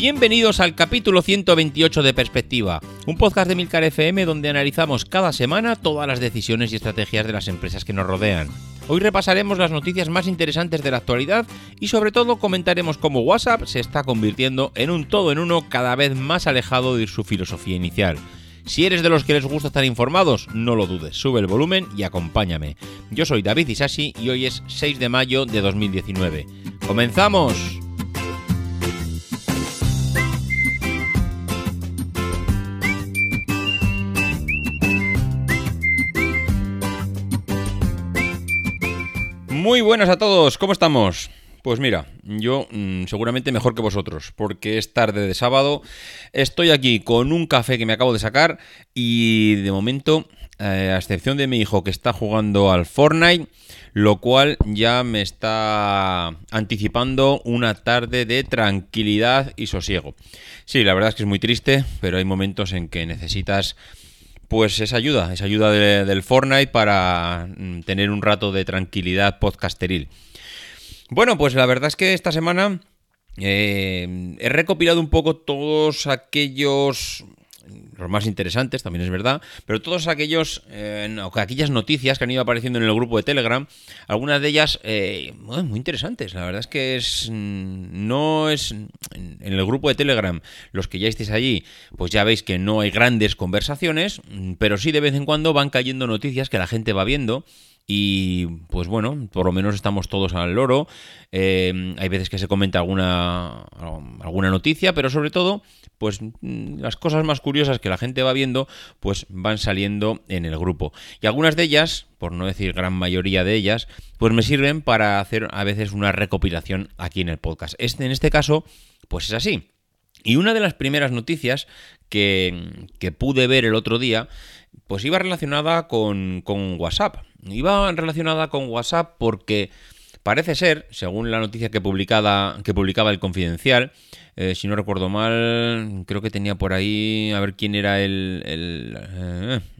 Bienvenidos al capítulo 128 de Perspectiva, un podcast de Milcar FM donde analizamos cada semana todas las decisiones y estrategias de las empresas que nos rodean. Hoy repasaremos las noticias más interesantes de la actualidad y sobre todo comentaremos cómo WhatsApp se está convirtiendo en un todo en uno cada vez más alejado de su filosofía inicial. Si eres de los que les gusta estar informados, no lo dudes, sube el volumen y acompáñame. Yo soy David Isasi y hoy es 6 de mayo de 2019. ¡Comenzamos! Muy buenas a todos, ¿cómo estamos? Pues mira, yo mmm, seguramente mejor que vosotros, porque es tarde de sábado, estoy aquí con un café que me acabo de sacar y de momento, eh, a excepción de mi hijo que está jugando al Fortnite, lo cual ya me está anticipando una tarde de tranquilidad y sosiego. Sí, la verdad es que es muy triste, pero hay momentos en que necesitas pues esa ayuda, esa ayuda de, del Fortnite para mm, tener un rato de tranquilidad podcasteril. Bueno, pues la verdad es que esta semana eh, he recopilado un poco todos aquellos los más interesantes, también es verdad, pero todos aquellos, eh, aquellas noticias que han ido apareciendo en el grupo de Telegram, algunas de ellas eh, muy interesantes. La verdad es que es no es en el grupo de Telegram, los que ya estéis allí, pues ya veis que no hay grandes conversaciones, pero sí de vez en cuando van cayendo noticias que la gente va viendo y pues bueno, por lo menos estamos todos al loro. Eh, hay veces que se comenta alguna, alguna noticia, pero sobre todo, pues las cosas más curiosas que la gente va viendo, pues van saliendo en el grupo. Y algunas de ellas, por no decir gran mayoría de ellas, pues me sirven para hacer a veces una recopilación aquí en el podcast. Este, en este caso, pues es así. Y una de las primeras noticias que, que pude ver el otro día, pues iba relacionada con, con WhatsApp. Iba relacionada con WhatsApp porque parece ser, según la noticia que, publicada, que publicaba el Confidencial, eh, si no recuerdo mal, creo que tenía por ahí, a ver quién era el, el,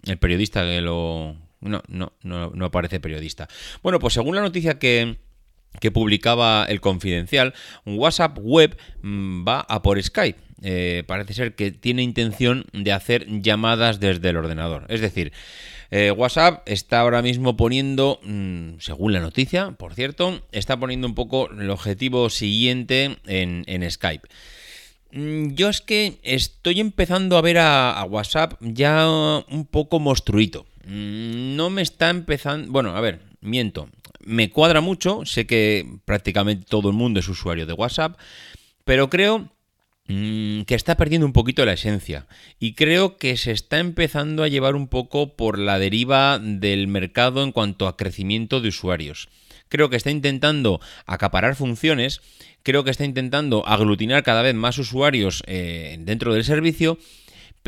eh, periodista que lo... No, no, no, aparece periodista. Bueno, pues según la noticia que, publicaba el Confidencial, WhatsApp Web mmm, va a por Skype. Eh, parece ser que tiene intención de hacer llamadas desde el ordenador. Es decir, eh, WhatsApp está ahora mismo poniendo, mmm, según la noticia, por cierto, está poniendo un poco el objetivo siguiente en, Skype. Mm, Yo es que estoy empezando a ver a, a WhatsApp ya un poco monstruito. Mm, No me está empezando... Bueno, a ver, miento. Me cuadra mucho, sé que prácticamente todo el mundo es usuario de WhatsApp, pero creo que está perdiendo un poquito la esencia y creo que se está empezando a llevar un poco por la deriva del mercado en cuanto a crecimiento de usuarios. Creo que está intentando acaparar funciones, creo que está intentando aglutinar cada vez más usuarios eh, dentro del servicio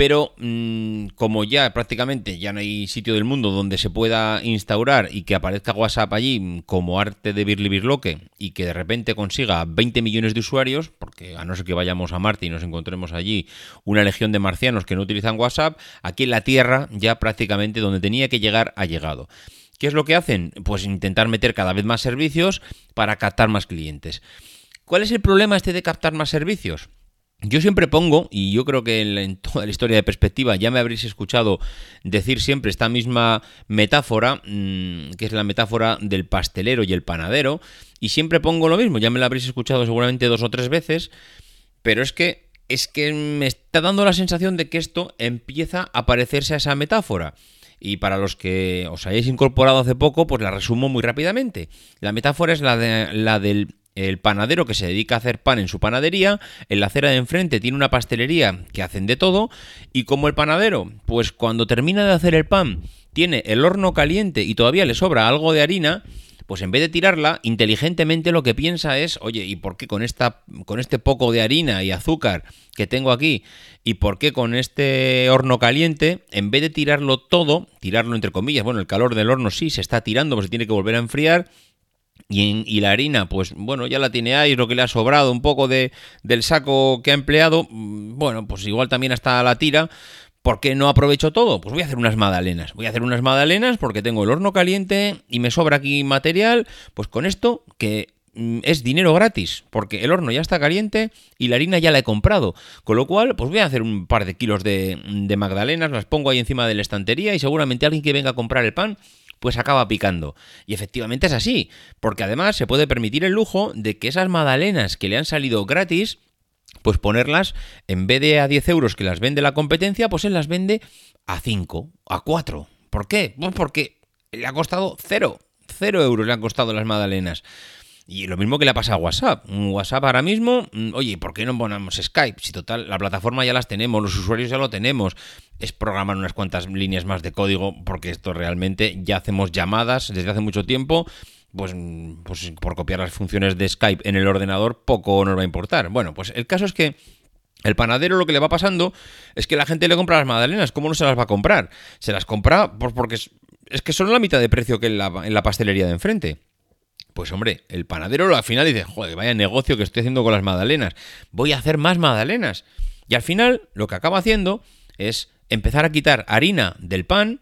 pero mmm, como ya prácticamente ya no hay sitio del mundo donde se pueda instaurar y que aparezca WhatsApp allí como arte de Birli Birloque y que de repente consiga 20 millones de usuarios, porque a no ser que vayamos a Marte y nos encontremos allí una legión de marcianos que no utilizan WhatsApp, aquí en la Tierra ya prácticamente donde tenía que llegar ha llegado. ¿Qué es lo que hacen? Pues intentar meter cada vez más servicios para captar más clientes. ¿Cuál es el problema este de captar más servicios? Yo siempre pongo, y yo creo que en, toda la historia de perspectiva ya me habréis escuchado decir siempre esta misma metáfora, mmm, que es la metáfora del pastelero y el panadero, y siempre pongo lo mismo, ya me la habréis escuchado seguramente dos o tres veces, pero es que es que me está dando la sensación de que esto empieza a parecerse a esa metáfora. Y para los que os hayáis incorporado hace poco, pues la resumo muy rápidamente. La metáfora es la, de, la del el panadero que se dedica a hacer pan en su panadería, en la acera de enfrente tiene una pastelería que hacen de todo, y como el panadero, pues cuando termina de hacer el pan, tiene el horno caliente y todavía le sobra algo de harina, pues en vez de tirarla, inteligentemente lo que piensa es, oye, ¿y por qué con, esta, con este poco de harina y azúcar que tengo aquí, y por qué con este horno caliente, en vez de tirarlo todo, tirarlo entre comillas, bueno, el calor del horno sí se está tirando, pues se tiene que volver a enfriar, y, la harina, pues bueno, ya la tiene ahí, lo que le ha sobrado un poco de, del saco que ha empleado, mm, bueno, pues igual también hasta la tira, ¿Por qué no aprovecho todo? Pues voy a hacer unas magdalenas. Voy a hacer unas magdalenas porque tengo el horno caliente y me sobra aquí material. Pues con esto que mm, es dinero gratis, porque el horno ya está caliente y la harina ya la he comprado. Con lo cual, pues voy a hacer un par de kilos de, de magdalenas, las pongo ahí encima de la estantería y seguramente alguien que venga a comprar el pan pues acaba picando. Y efectivamente es así, porque además se puede permitir el lujo de que esas magdalenas que le han salido gratis, pues ponerlas, en vez de a 10 euros que las vende la competencia, pues él las vende a 5, a 4. ¿Por qué? Pues porque le ha costado 0, 0 euros le han costado las magdalenas. Y lo mismo que le ha pasado a WhatsApp. WhatsApp ahora mismo, mm, oye, ¿por qué no ponemos Skype? Si total, la plataforma ya las tenemos, los usuarios ya lo tenemos. Es programar unas cuantas líneas más de código, porque esto realmente ya hacemos llamadas desde hace mucho tiempo. Pues, pues por copiar las funciones de Skype en el ordenador, poco nos va a importar. Bueno, pues el caso es que el panadero lo que le va pasando es que la gente le compra las magdalenas. ¿Cómo no se las va a comprar? Se las compra pues porque es, que son la mitad de precio que en la pastelería de enfrente. Pues hombre, el panadero al final dice, joder, vaya negocio que estoy haciendo con las magdalenas. Voy a hacer más magdalenas. Y al final lo que acaba haciendo es empezar a quitar harina del pan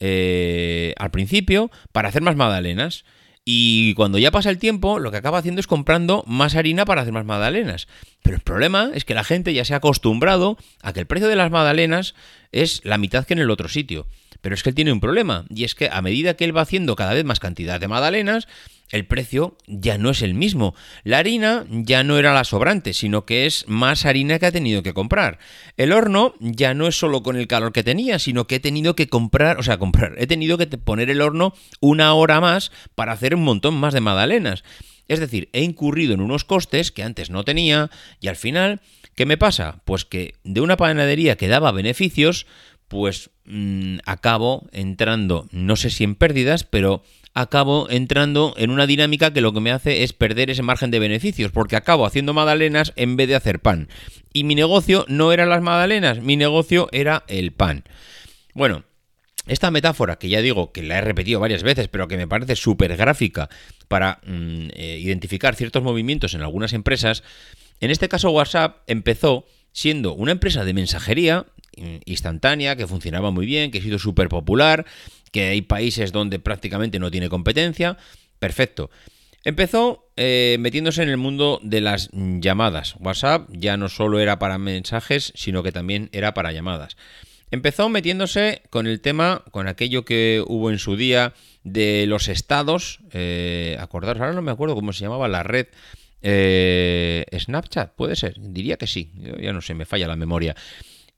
eh, al principio para hacer más magdalenas. Y cuando ya pasa el tiempo, lo que acaba haciendo es comprando más harina para hacer más magdalenas. Pero el problema es que la gente ya se ha acostumbrado a que el precio de las magdalenas es la mitad que en el otro sitio. Pero es que él tiene un problema, y es que a medida que él va haciendo cada vez más cantidad de magdalenas, el precio ya no es el mismo. La harina ya no era la sobrante, sino que es más harina que ha tenido que comprar. El horno ya no es solo con el calor que tenía, sino que he tenido que comprar, o sea, comprar, he tenido que poner el horno una hora más para hacer un montón más de magdalenas. Es decir, he incurrido en unos costes que antes no tenía y al final, ¿qué me pasa? Pues que de una panadería que daba beneficios, pues mm, acabo entrando, no sé si en pérdidas, pero acabo entrando en una dinámica que lo que me hace es perder ese margen de beneficios, porque acabo haciendo magdalenas en vez de hacer pan. Y mi negocio no eran las magdalenas, mi negocio era el pan. Bueno, esta metáfora, que ya digo que la he repetido varias veces, pero que me parece súper gráfica para mm, eh, identificar ciertos movimientos en algunas empresas, en este caso WhatsApp empezó siendo una empresa de mensajería mm, instantánea, que funcionaba muy bien, que ha sido súper popular, que hay países donde prácticamente no tiene competencia. Perfecto. Empezó eh, metiéndose en el mundo de las llamadas. WhatsApp ya no solo era para mensajes, sino que también era para llamadas. Empezó metiéndose con el tema, con aquello que hubo en su día de los estados. Eh, acordaros, ahora no me acuerdo cómo se llamaba la red. Eh, Snapchat, puede ser, diría que sí, ya no sé, me falla la memoria.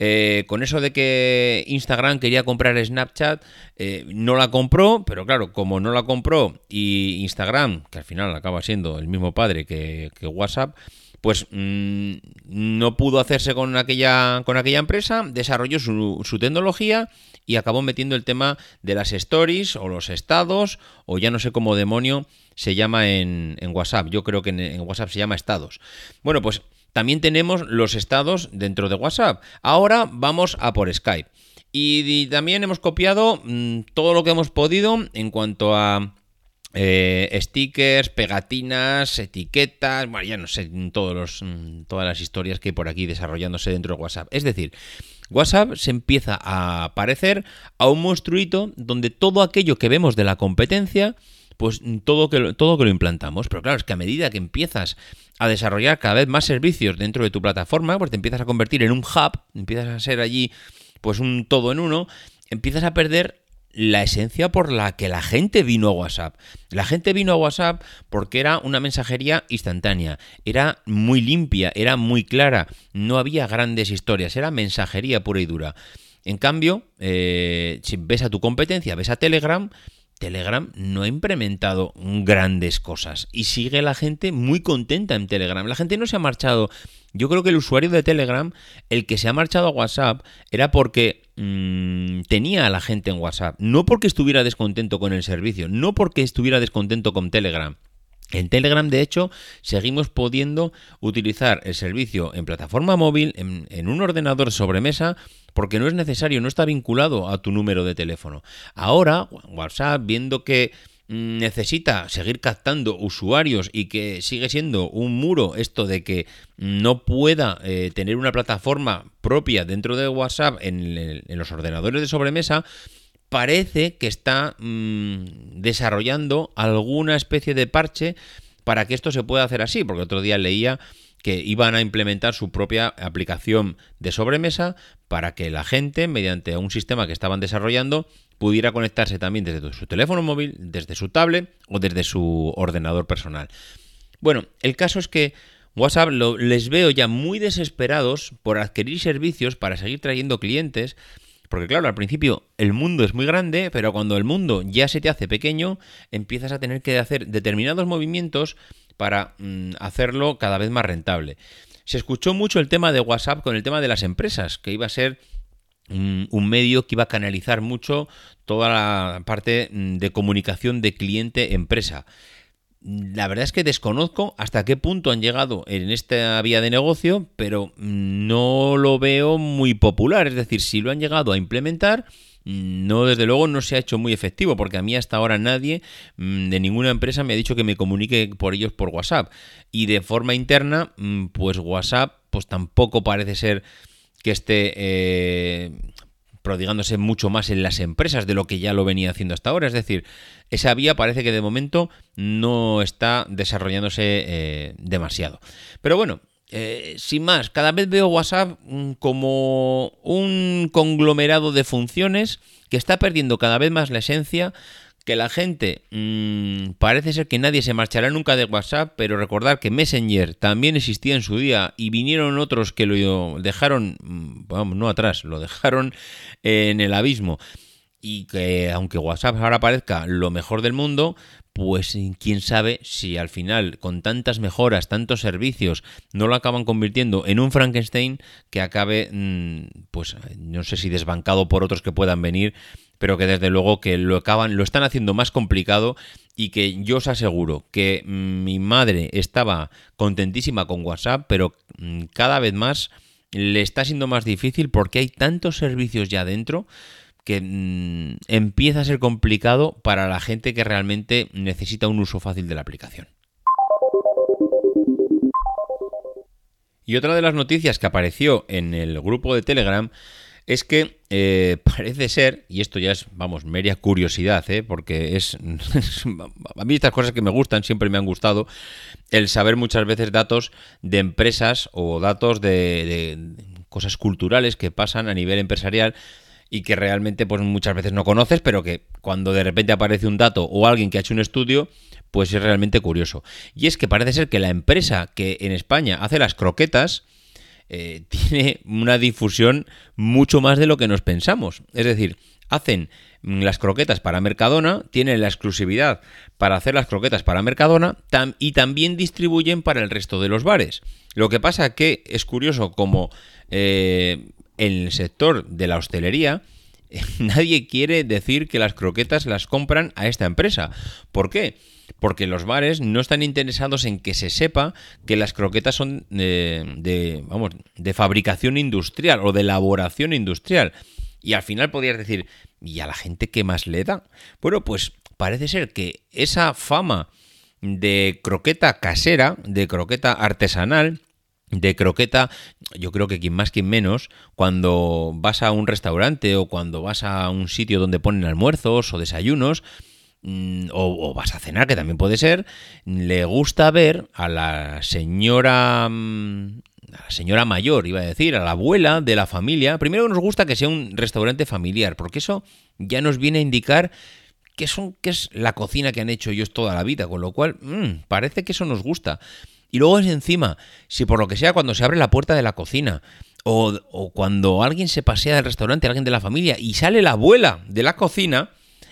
Eh, con eso de que Instagram quería comprar Snapchat, eh, no la compró, pero claro, como no la compró y Instagram, que al final acaba siendo el mismo padre que, WhatsApp, pues mm, no pudo hacerse con aquella, con aquella empresa, desarrolló su, tecnología y acabó metiendo el tema de las stories o los estados, o ya no sé cómo demonio se llama en, WhatsApp. Yo creo que en WhatsApp se llama estados. Bueno, pues también tenemos los estados dentro de WhatsApp. Ahora vamos a por Skype. Y, también hemos copiado mm, todo lo que hemos podido en cuanto a eh, stickers, pegatinas, etiquetas, bueno, ya no sé, todos los, mm, todas las historias que hay por aquí desarrollándose dentro de WhatsApp. Es decir, WhatsApp se empieza a parecer a un monstruito donde todo aquello que vemos de la competencia pues todo que, todo que lo implantamos. Pero claro, es que a medida que empiezas a desarrollar cada vez más servicios dentro de tu plataforma, pues te empiezas a convertir en un hub, empiezas a ser allí pues un todo en uno, empiezas a perder la esencia por la que la gente vino a WhatsApp. La gente vino a WhatsApp porque era una mensajería instantánea, era muy limpia, era muy clara, no había grandes historias, era mensajería pura y dura. En cambio, eh, si ves a tu competencia, ves a Telegram, Telegram no ha implementado grandes cosas y sigue la gente muy contenta en Telegram. La gente no se ha marchado. Yo creo que el usuario de Telegram, el que se ha marchado a WhatsApp, era porque mm, tenía a la gente en WhatsApp, no porque estuviera descontento con el servicio, no porque estuviera descontento con Telegram. En Telegram, de hecho, seguimos pudiendo utilizar el servicio en plataforma móvil, en, en, un ordenador sobremesa, porque no es necesario, no está vinculado a tu número de teléfono. Ahora, WhatsApp, viendo que necesita seguir captando usuarios y que sigue siendo un muro esto de que no pueda eh, tener una plataforma propia dentro de WhatsApp en, los ordenadores de sobremesa, parece que está mmm, desarrollando alguna especie de parche para que esto se pueda hacer así, porque otro día leía que iban a implementar su propia aplicación de sobremesa para que la gente, mediante un sistema que estaban desarrollando, pudiera conectarse también desde su teléfono móvil, desde su tablet o desde su ordenador personal. Bueno, el caso es que WhatsApp lo, les veo ya muy desesperados por adquirir servicios para seguir trayendo clientes, porque claro, al principio el mundo es muy grande, pero cuando el mundo ya se te hace pequeño, empiezas a tener que hacer determinados movimientos para mm, hacerlo cada vez más rentable. Se escuchó mucho el tema de WhatsApp con el tema de las empresas, que iba a ser un, un medio que iba a canalizar mucho toda la parte mm, de comunicación de cliente-empresa. La verdad es que desconozco hasta qué punto han llegado en esta vía de negocio, pero mm, no lo veo muy popular. Es decir, si lo han llegado a implementar, no, desde luego no se ha hecho muy efectivo, porque a mí hasta ahora nadie mm, de ninguna empresa me ha dicho que me comunique por ellos por WhatsApp. Y de forma interna, mm, pues WhatsApp, pues tampoco parece ser que esté eh, prodigándose mucho más en las empresas de lo que ya lo venía haciendo hasta ahora. Es decir, esa vía parece que de momento no está desarrollándose eh, demasiado. Pero bueno, eh, sin más, cada vez veo WhatsApp mm, como un conglomerado de funciones que está perdiendo cada vez más la esencia, que la gente mmm, parece ser que nadie se marchará nunca de WhatsApp, pero recordar que Messenger también existía en su día y vinieron otros que lo dejaron, mm, vamos, no atrás, lo dejaron en el abismo y que aunque WhatsApp ahora parezca lo mejor del mundo, pues quién sabe si al final con tantas mejoras, tantos servicios, no lo acaban convirtiendo en un Frankenstein que acabe, mm, pues no sé si desbancado por otros que puedan venir, pero que desde luego que lo acaban, lo están haciendo más complicado y que yo os aseguro que mi madre estaba contentísima con WhatsApp, pero mm, cada vez más le está siendo más difícil porque hay tantos servicios ya dentro que mmm, empieza a ser complicado para la gente que realmente necesita un uso fácil de la aplicación. Y otra de las noticias que apareció en el grupo de Telegram es que eh, parece ser, y esto ya es, vamos, meria curiosidad, ¿eh? porque es, a mí estas cosas que me gustan, siempre me han gustado, el saber muchas veces datos de empresas o datos de cosas culturales que pasan a nivel empresarial y que realmente pues muchas veces no conoces, pero que cuando de repente aparece un dato o alguien que ha hecho un estudio, pues es realmente curioso. Y es que parece ser que la empresa que en España hace las croquetas eh, tiene una difusión mucho más de lo que nos pensamos. Es decir, hacen las croquetas para Mercadona, tienen la exclusividad para hacer las croquetas para Mercadona y también distribuyen para el resto de los bares. Lo que pasa que es curioso como eh, en el sector de la hostelería, nadie quiere decir que las croquetas las compran a esta empresa. ¿Por qué? Porque los bares no están interesados en que se sepa que las croquetas son de, de, vamos, de fabricación industrial o de elaboración industrial. Y al final podrías decir, ¿y a la gente qué más le da? Bueno, pues parece ser que esa fama de croqueta casera, de croqueta artesanal, de croqueta, yo creo que quien más, quien menos, cuando vas a un restaurante o cuando vas a un sitio donde ponen almuerzos o desayunos, mm, o, vas a cenar, que también puede ser, le gusta ver a la señora... Mm, a la señora mayor, iba a decir, a la abuela de la familia. Primero nos gusta que sea un restaurante familiar, porque eso ya nos viene a indicar que, son, que es la cocina que han hecho ellos toda la vida, con lo cual mmm, parece que eso nos gusta. Y luego es encima, si por lo que sea cuando se abre la puerta de la cocina, o, o, cuando alguien se pasea del restaurante, alguien de la familia, y sale la abuela de la cocina,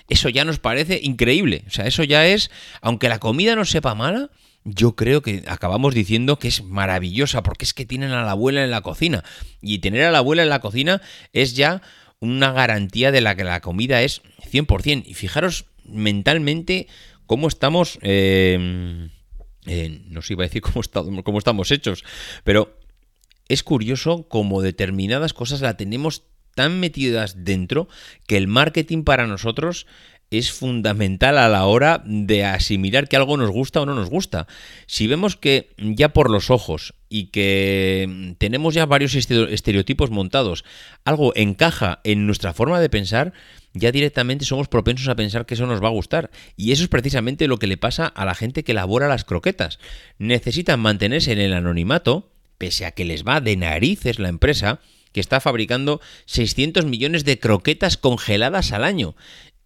eso ya nos parece increíble. O sea, eso ya es, aunque la comida no sepa mala, yo creo que acabamos diciendo que es maravillosa, porque es que tienen a la abuela en la cocina. Y tener a la abuela en la cocina es ya una garantía de la que la comida es 100%. Y fijaros mentalmente cómo estamos... Eh, eh, no se iba a decir cómo, cómo estamos hechos, pero es curioso cómo determinadas cosas la tenemos tan metidas dentro que el marketing para nosotros es fundamental a la hora de asimilar que algo nos gusta o no nos gusta. Si vemos que ya por los ojos y que tenemos ya varios estereotipos montados, algo encaja en nuestra forma de pensar, ya directamente somos propensos a pensar que eso nos va a gustar. Y eso es precisamente lo que le pasa a la gente que elabora las croquetas. Necesitan mantenerse en el anonimato, pese a que les va de narices la empresa, que está fabricando 600 millones de croquetas congeladas al año.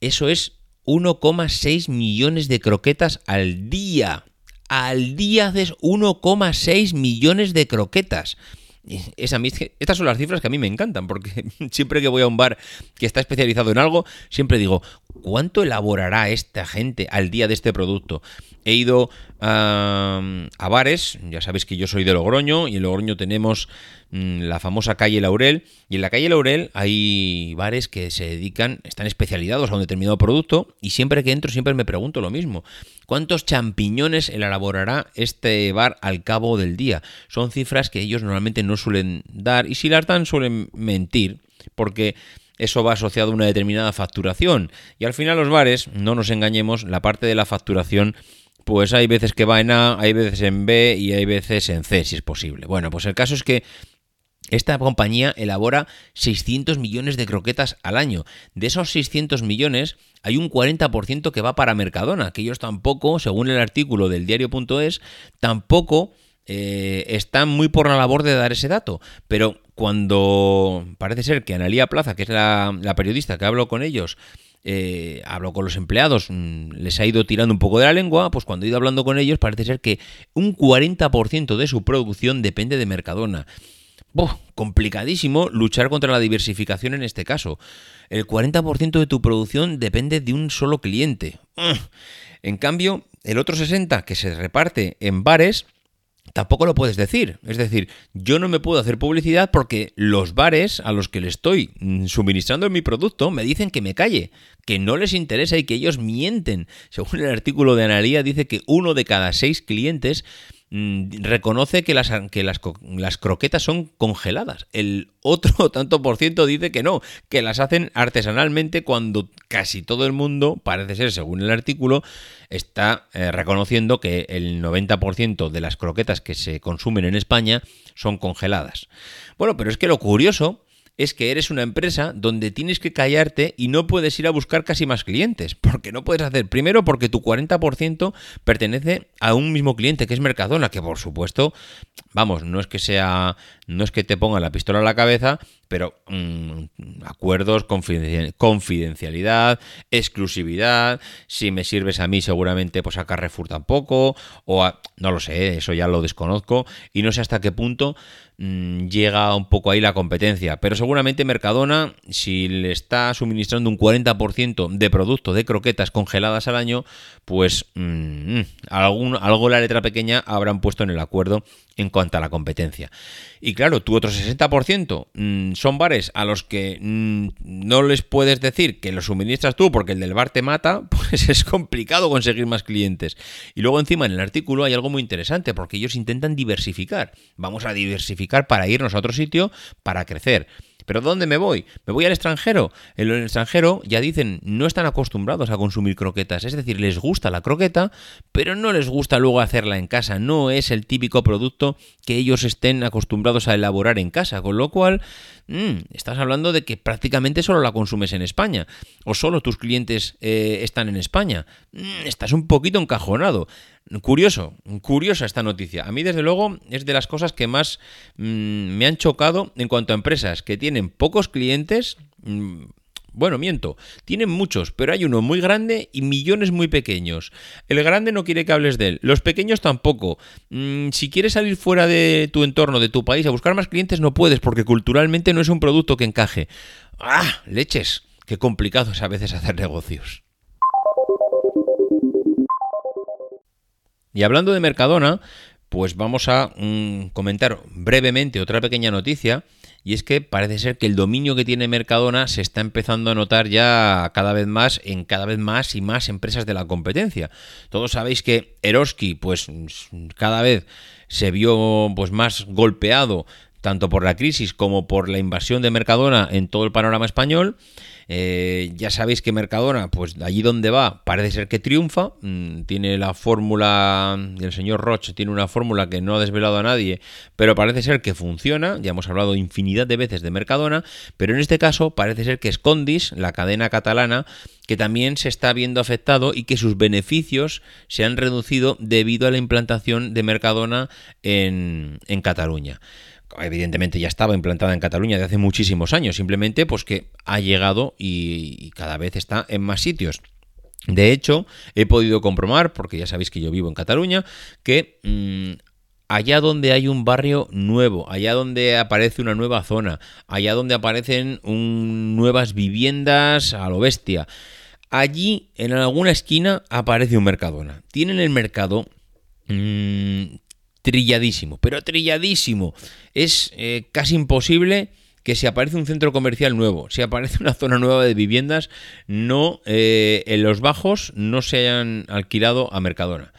Eso es 1,6 millones de croquetas al día. Al día haces 1,6 millones de croquetas. estas son las cifras que a mí me encantan, porque siempre que voy a un bar que está especializado en algo, siempre digo, ¿cuánto elaborará esta gente al día de este producto? He ido a, bares, ya sabéis que yo soy de Logroño, y en Logroño tenemos Mm, la famosa calle Laurel. Y en la calle Laurel hay bares que se dedican, están especializados a un determinado producto. Y siempre que entro, siempre me pregunto lo mismo: ¿cuántos champiñones elaborará este bar al cabo del día? Son cifras que ellos normalmente no suelen dar. Y si las dan, suelen mentir. Porque eso va asociado a una determinada facturación. Y al final los bares, no nos engañemos, la parte de la facturación pues hay veces que va en A, hay veces en B y hay veces en C, si es posible. Bueno, pues el caso es que esta compañía elabora 600 millones de croquetas al año. De esos 600 millones, hay un 40% que va para Mercadona, que ellos tampoco, según el artículo del diario.es, tampoco eh, están muy por la labor de dar ese dato. Pero cuando parece ser que Analía Plaza, que es la, periodista que hablo con ellos, eh, hablo con los empleados, mm, les ha ido tirando un poco de la lengua, pues cuando he ido hablando con ellos parece ser que un 40% de su producción depende de Mercadona complicadísimo luchar contra la diversificación en este caso. El 40% de tu producción depende de un solo cliente. En cambio, el otro 60% que se reparte en bares, tampoco lo puedes decir. Es decir, yo no me puedo hacer publicidad porque los bares a los que le estoy mm, suministrando mi producto me dicen que me calle, que no les interesa y que ellos mienten. Según el artículo de Analía dice que uno de cada seis clientes reconoce que, las, que las, las, croquetas son congeladas. El otro tanto por ciento dice que no, que las hacen artesanalmente cuando casi todo el mundo, parece ser según el artículo, está eh, reconociendo que el 90% de las croquetas que se consumen en España son congeladas. Bueno, pero es que lo curioso es que eres una empresa donde tienes que callarte y no puedes ir a buscar casi más clientes. Porque no puedes hacer, primero porque tu 40% pertenece a un mismo cliente que es Mercadona, que por supuesto, vamos, no es que sea, no es que te ponga la pistola en la cabeza, pero mm, acuerdos, confidencialidad, exclusividad, si me sirves a mí seguramente pues a Carrefour tampoco, o no lo sé, eso ya lo desconozco y no sé hasta qué punto Mm, llega un poco ahí la competencia. Pero seguramente Mercadona, si le está suministrando un 40% de producto de croquetas congeladas al año, pues mm, algún, algo la letra pequeña habrán puesto en el acuerdo en cuanto a la competencia. Y claro, tu otro 60% mm, son bares a los que no les puedes decir que los suministras tú porque el del bar te mata, pues es complicado conseguir más clientes. Y luego encima en el artículo hay algo muy interesante porque ellos intentan diversificar. Vamos a diversificar para irnos a otro sitio para crecer. ¿Pero dónde me voy? ¿Me voy al extranjero? En el extranjero ya dicen, no están acostumbrados a consumir croquetas, es decir, les gusta la croqueta, pero no les gusta luego hacerla en casa, no es el típico producto que ellos estén acostumbrados a elaborar en casa, con lo cual mm, estás hablando de que prácticamente solo la consumes en España, o solo tus clientes eh, están en España. Mm, estás un poquito encajonado. Curioso, curiosa esta noticia. A mí, desde luego, es de las cosas que más mm, me han chocado en cuanto a empresas que tienen pocos clientes. Mm, bueno, miento, tienen muchos, pero hay uno muy grande y millones muy pequeños. El grande no quiere que hables de él, los pequeños tampoco. Mm, si quieres salir fuera de tu entorno, de tu país, a buscar más clientes, no puedes, porque culturalmente no es un producto que encaje. ¡Ah! Leches. Qué complicado es a veces hacer negocios. Y hablando de Mercadona, pues vamos a mm, comentar brevemente otra pequeña noticia, y es que parece ser que el dominio que tiene Mercadona se está empezando a notar ya cada vez más en cada vez más y más empresas de la competencia. Todos sabéis que Eroski, pues cada vez se vio pues más golpeado tanto por la crisis como por la invasión de Mercadona en todo el panorama español. Eh, ya sabéis que Mercadona, pues allí donde va, parece ser que triunfa. Mm, tiene la fórmula, el señor Roche tiene una fórmula que no ha desvelado a nadie, pero parece ser que funciona. Ya hemos hablado infinidad de veces de Mercadona, pero en este caso parece ser que Scondis, la cadena catalana, que también se está viendo afectado y que sus beneficios se han reducido debido a la implantación de Mercadona en Cataluña evidentemente ya estaba implantada en Cataluña de hace muchísimos años, simplemente pues que ha llegado y, cada vez está en más sitios. De hecho, he podido comprobar, porque ya sabéis que yo vivo en Cataluña, que mm, allá donde hay un barrio nuevo, allá donde aparece una nueva zona, allá donde aparecen nuevas viviendas a lo bestia, allí en alguna esquina aparece un Mercadona. Tienen el mercado mm, trilladísimo, pero trilladísimo. Es eh, casi imposible que si aparece un centro comercial nuevo, si aparece una zona nueva de viviendas, no eh, en los bajos no se hayan alquilado a Mercadona.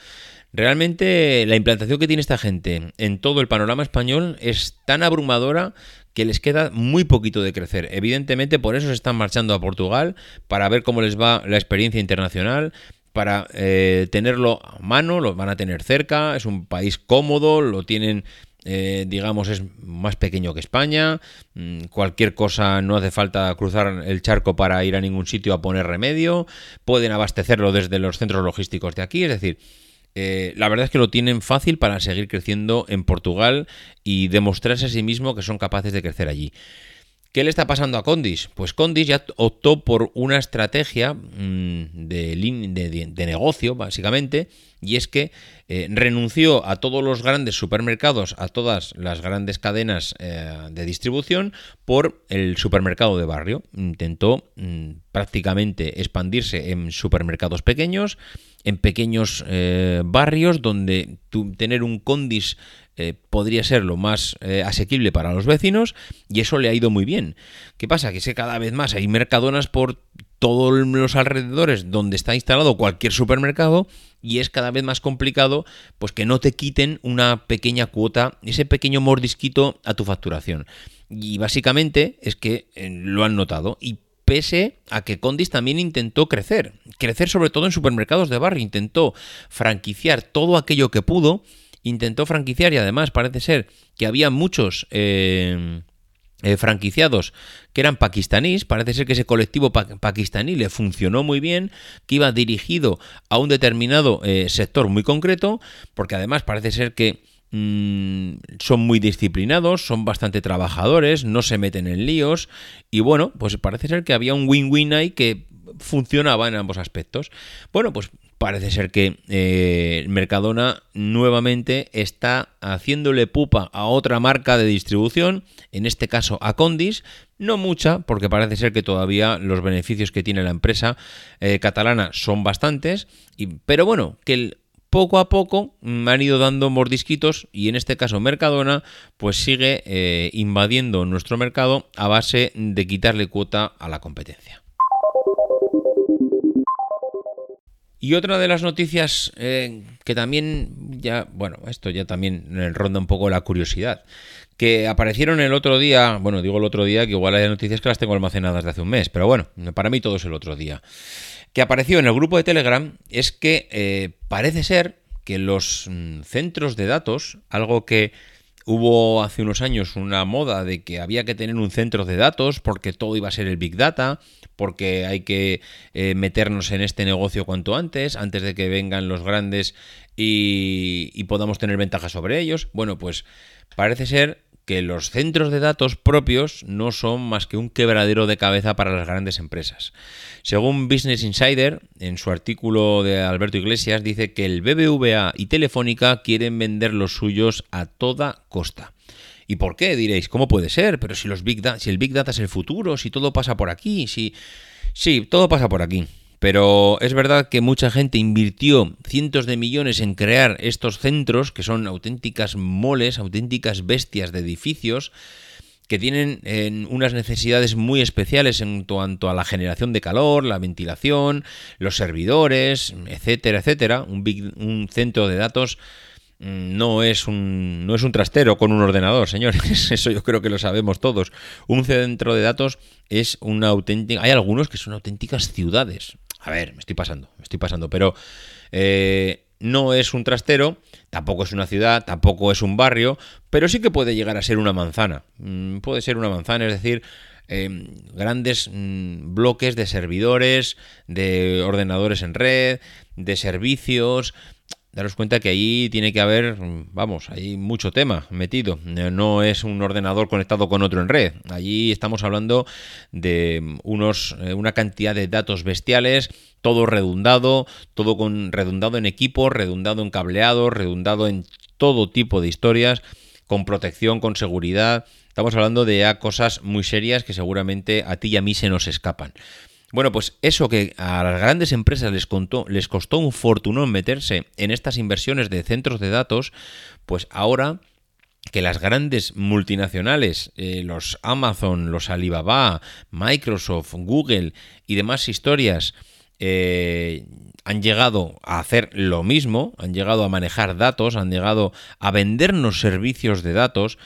Realmente la implantación que tiene esta gente en todo el panorama español es tan abrumadora que les queda muy poquito de crecer. Evidentemente por eso se están marchando a Portugal, para ver cómo les va la experiencia internacional, para eh, tenerlo a mano, lo van a tener cerca, es un país cómodo, lo tienen, eh, digamos, es más pequeño que España, mm, cualquier cosa no hace falta cruzar el charco para ir a ningún sitio a poner remedio, pueden abastecerlo desde los centros logísticos de aquí, es decir, eh, la verdad es que lo tienen fácil para seguir creciendo en Portugal y demostrarse a sí mismo que son capaces de crecer allí. ¿Qué le está pasando a Condis? Pues Condis ya optó por una estrategia mm, de, negocio, básicamente, y es que eh, renunció a todos los grandes supermercados, a todas las grandes cadenas eh, de distribución, por el supermercado de barrio. Intentó mm, prácticamente expandirse en supermercados pequeños, en pequeños eh, barrios donde tener un Condis eh, podría ser lo más eh, asequible para los vecinos y eso le ha ido muy bien. ¿Qué pasa? Que sé cada vez más hay mercadonas por todos los alrededores donde está instalado cualquier supermercado y es cada vez más complicado pues que no te quiten una pequeña cuota, ese pequeño mordisquito a tu facturación. Y básicamente es que eh, lo han notado y pese a que Condis también intentó crecer, crecer sobre todo en supermercados de barrio, intentó franquiciar todo aquello que pudo intentó franquiciar y además parece ser que había muchos eh, eh, franquiciados que eran pakistaníes, parece ser que ese colectivo pakistaní le funcionó muy bien, que iba dirigido a un determinado eh, sector muy concreto, porque además parece ser que mm, son muy disciplinados, son bastante trabajadores, no se meten en líos y bueno, pues parece ser que había un win-win ahí que funcionaba en ambos aspectos. Bueno, pues parece ser que eh, Mercadona nuevamente está haciéndole pupa a otra marca de distribución, en este caso a Condis, no mucha, porque parece ser que todavía los beneficios que tiene la empresa eh, catalana son bastantes, pero bueno, que poco a poco han ido dando mordisquitos y en este caso Mercadona pues sigue eh, invadiendo nuestro mercado a base de quitarle cuota a la competencia. Y otra de las noticias eh, que también ya, bueno, esto ya también ronda un poco la curiosidad, que aparecieron el otro día, bueno, digo el otro día, que igual hay noticias que las tengo almacenadas de hace un mes, pero bueno, para mí todo es el otro día, que apareció en el grupo de Telegram es que eh, parece ser que los mm, centros de datos, algo que Hubo hace unos años una moda de que había que tener un centro de datos porque todo iba a ser el Big Data, porque hay que eh, meternos en este negocio cuanto antes, antes de que vengan los grandes y, y podamos tener ventaja sobre ellos. Bueno, pues parece ser que los centros de datos propios no son más que un quebradero de cabeza para las grandes empresas. Según Business Insider, en su artículo de Alberto Iglesias, dice que el BBVA y Telefónica quieren vender los suyos a toda costa. ¿Y por qué? Diréis, ¿cómo puede ser? Pero si, los Big si el Big Data es el futuro, si todo pasa por aquí, si... Sí, todo pasa por aquí. Pero es verdad que mucha gente invirtió cientos de millones en crear estos centros, que son auténticas moles, auténticas bestias de edificios, que tienen eh, unas necesidades muy especiales en cuanto a la generación de calor, la ventilación, los servidores, etcétera, etcétera. Un, big- un centro de datos mm, no es un no es un trastero con un ordenador, señores. Eso yo creo que lo sabemos todos. Un centro de datos es una auténtica. Hay algunos que son auténticas ciudades. A ver, me estoy pasando, me estoy pasando, pero eh, no es un trastero, tampoco es una ciudad, tampoco es un barrio, pero sí que puede llegar a ser una manzana. Mm, puede ser una manzana, es decir, eh, grandes mm, bloques de servidores, de ordenadores en red, de servicios. Daros cuenta que ahí tiene que haber, vamos, hay mucho tema metido. No es un ordenador conectado con otro en red. Allí estamos hablando de unos, eh, una cantidad de datos bestiales, todo redundado, todo con redundado en equipos, redundado en cableados, redundado en todo tipo de historias, con protección, con seguridad. Estamos hablando de cosas muy serias que seguramente a ti y a mí se nos escapan. Bueno, pues eso que a las grandes empresas les, costó un fortunón meterse en estas inversiones de centros de datos, pues ahora que las grandes multinacionales, eh, los Amazon, los Alibaba, Microsoft, Google y demás historias, eh, han llegado a hacer lo mismo, han llegado a manejar datos, han llegado a vendernos servicios de datos,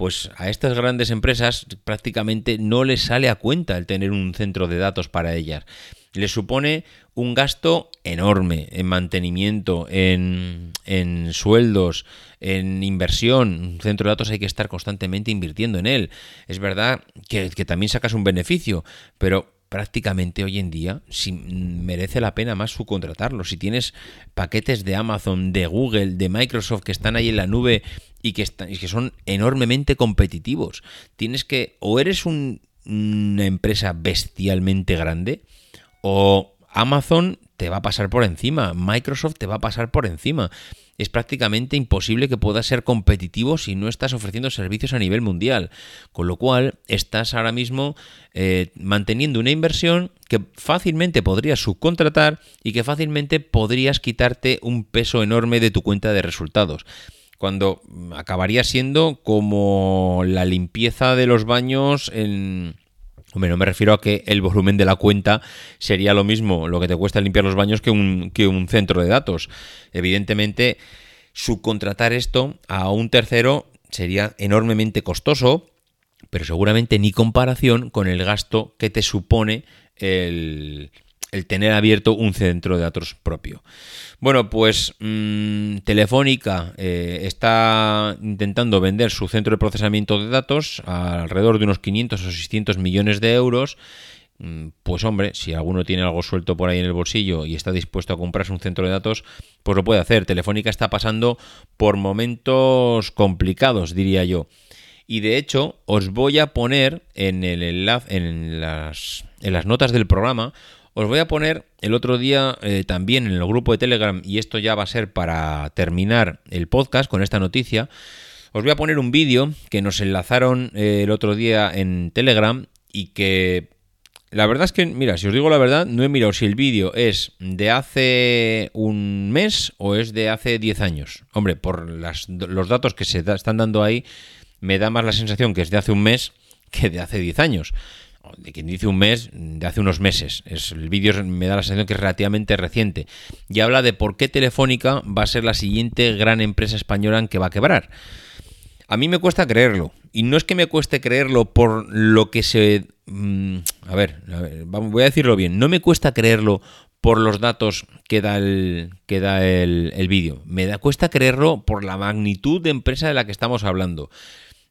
pues a estas grandes empresas prácticamente no les sale a cuenta el tener un centro de datos para ellas. Les supone un gasto enorme en mantenimiento, en, en sueldos, en inversión. Un centro de datos hay que estar constantemente invirtiendo en él. Es verdad que, que también sacas un beneficio, pero prácticamente hoy en día si merece la pena más subcontratarlo. Si tienes paquetes de Amazon, de Google, de Microsoft que están ahí en la nube y que, están, y que son enormemente competitivos, tienes que o eres un- una empresa bestialmente grande o Amazon te va a pasar por encima, Microsoft te va a pasar por encima. Es prácticamente imposible que puedas ser competitivo si no estás ofreciendo servicios a nivel mundial. Con lo cual, estás ahora mismo eh, manteniendo una inversión que fácilmente podrías subcontratar y que fácilmente podrías quitarte un peso enorme de tu cuenta de resultados cuando mm, acabaría siendo como la limpieza de los baños en... Hombre, no me refiero a que el volumen de la cuenta sería lo mismo, lo que te cuesta limpiar los baños que un, que un centro de datos. Evidentemente, subcontratar esto a un tercero sería enormemente costoso, pero seguramente ni comparación con el gasto que te supone el, el tener abierto un centro de datos propio. Bueno, pues mmm, Telefónica eh, está intentando vender su centro de procesamiento de datos a alrededor de unos 500 o 600 millones de euros. Mm, Pues hombre, si alguno tiene algo suelto por ahí en el bolsillo y está dispuesto a comprarse un centro de datos, pues lo puede hacer. Telefónica está pasando por momentos complicados, diría yo. Y de hecho, os voy a poner en el enlace, en las, en las notas del programa, os voy a poner el otro día eh, también en el grupo de Telegram, y esto ya va a ser para terminar el podcast con esta noticia. Os voy a poner un vídeo que nos enlazaron eh, el otro día en Telegram y que la verdad es que, mira, si os digo la verdad, no he mirado si el vídeo es de hace un mes o es de hace 10 años. Hombre, por las, los datos que se están dando ahí, me da más la sensación que es de hace un mes que de hace 10 años. De quien dice un mes, de hace unos meses. Es, el vídeo me da la sensación que es relativamente reciente. Y habla de por qué Telefónica va a ser la siguiente gran empresa española en que va a quebrar. A mí me cuesta creerlo. Y no es que me cueste creerlo por lo que se... mm, a, ver, a ver, voy a decirlo bien. No me cuesta creerlo por los datos que da el, que da el, el vídeo. Me da, cuesta creerlo por la magnitud de empresa de la que estamos hablando.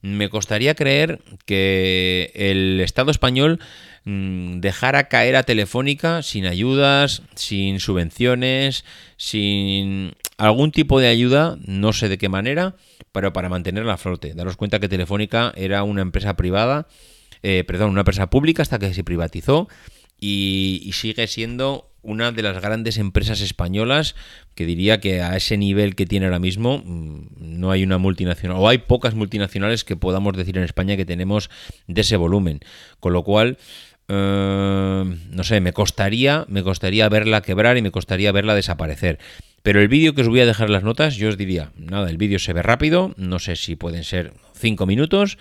Me costaría creer que el Estado español mmm, dejara caer a Telefónica sin ayudas, sin subvenciones, sin algún tipo de ayuda, no sé de qué manera, pero para mantenerla a flote. Daros cuenta que Telefónica era una empresa privada, eh, perdón, una empresa pública hasta que se privatizó y, y sigue siendo una de las grandes empresas españolas que diría que a ese nivel que tiene ahora mismo no hay una multinacional o hay pocas multinacionales que podamos decir en España que tenemos de ese volumen. Con lo cual eh, no sé me costaría me costaría verla quebrar y me costaría verla desaparecer. Pero el vídeo que os voy a dejar en las notas yo os diría nada el vídeo se ve rápido no sé si pueden ser 5 minutos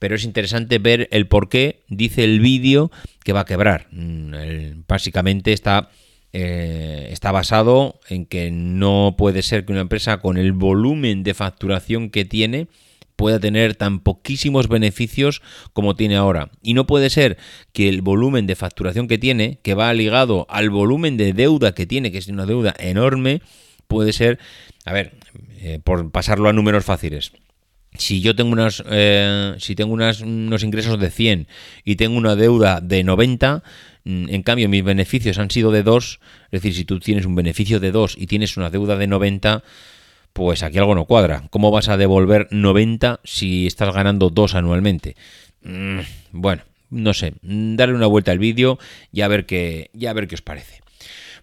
pero es interesante ver el por qué dice el vídeo que va a quebrar. Mm, básicamente está eh, está basado en que no puede ser que una empresa con el volumen de facturación que tiene pueda tener tan poquísimos beneficios como tiene ahora. Y no puede ser que el volumen de facturación que tiene, que va ligado al volumen de deuda que tiene, que es una deuda enorme, puede ser, a ver, eh, por pasarlo a números fáciles. Si yo tengo unas, eh, si tengo unos ingresos de 100 y tengo una deuda de 90, Mm, en cambio, mis beneficios han sido de 2, es decir, si tú tienes un beneficio de 2 y tienes una deuda de 90, pues aquí algo no cuadra. ¿Cómo vas a devolver 90 si estás ganando 2 anualmente? Mm, bueno, no sé, darle una vuelta al vídeo y a ver qué, ya a ver qué os parece.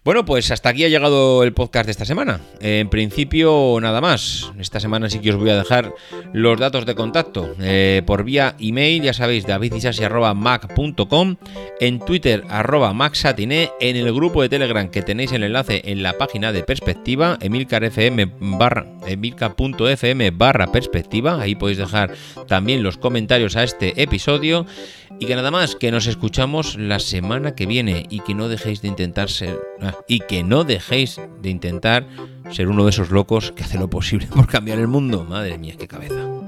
Bueno, pues hasta aquí ha llegado el podcast de esta semana. En principio, nada más. Esta semana sí que os voy a dejar los datos de contacto eh, por vía email, ya sabéis, davidisasi.mac.com, en Twitter, arroba maxatiné, en el grupo de Telegram que tenéis el enlace en la página de perspectiva, emilcar.fm barra, emilcar.fm barra perspectiva, ahí podéis dejar también los comentarios a este episodio. Y que nada más, que nos escuchamos la semana que viene y que no dejéis de intentar ser. Ah, y que no dejéis de intentar ser uno de esos locos que hace lo posible por cambiar el mundo. Madre mía, qué cabeza.